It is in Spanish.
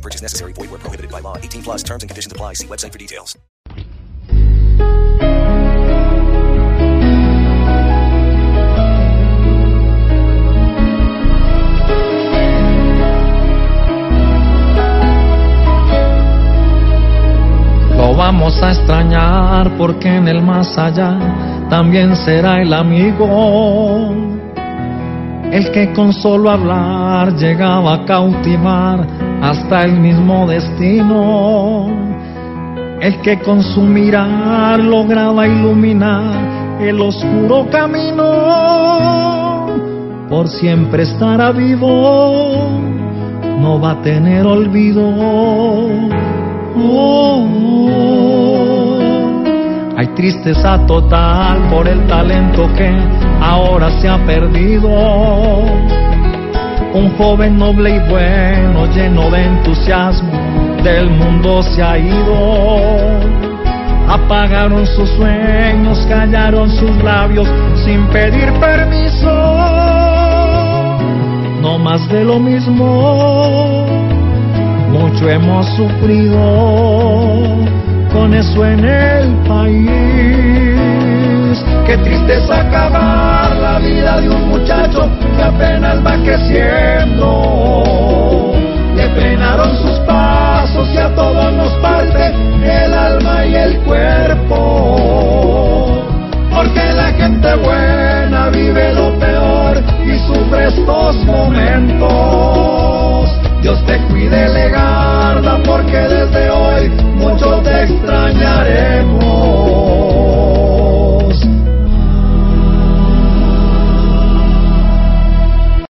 No purchase necessary. Void where prohibited by law. 18 plus terms and conditions apply. See website for details. Lo vamos a extrañar porque en el más allá también será el amigo. El que con solo hablar llegaba a cautivar hasta el mismo destino. El que con su mirar lograba iluminar el oscuro camino. Por siempre estará vivo, no va a tener olvido. Oh, Hay tristeza total por el talento que ahora se ha perdido. Un joven noble y bueno, lleno de entusiasmo, del mundo se ha ido. Apagaron sus sueños, callaron sus labios sin pedir permiso. No más de lo mismo mucho hemos sufrido con eso en el país. Qué tristeza creciendo.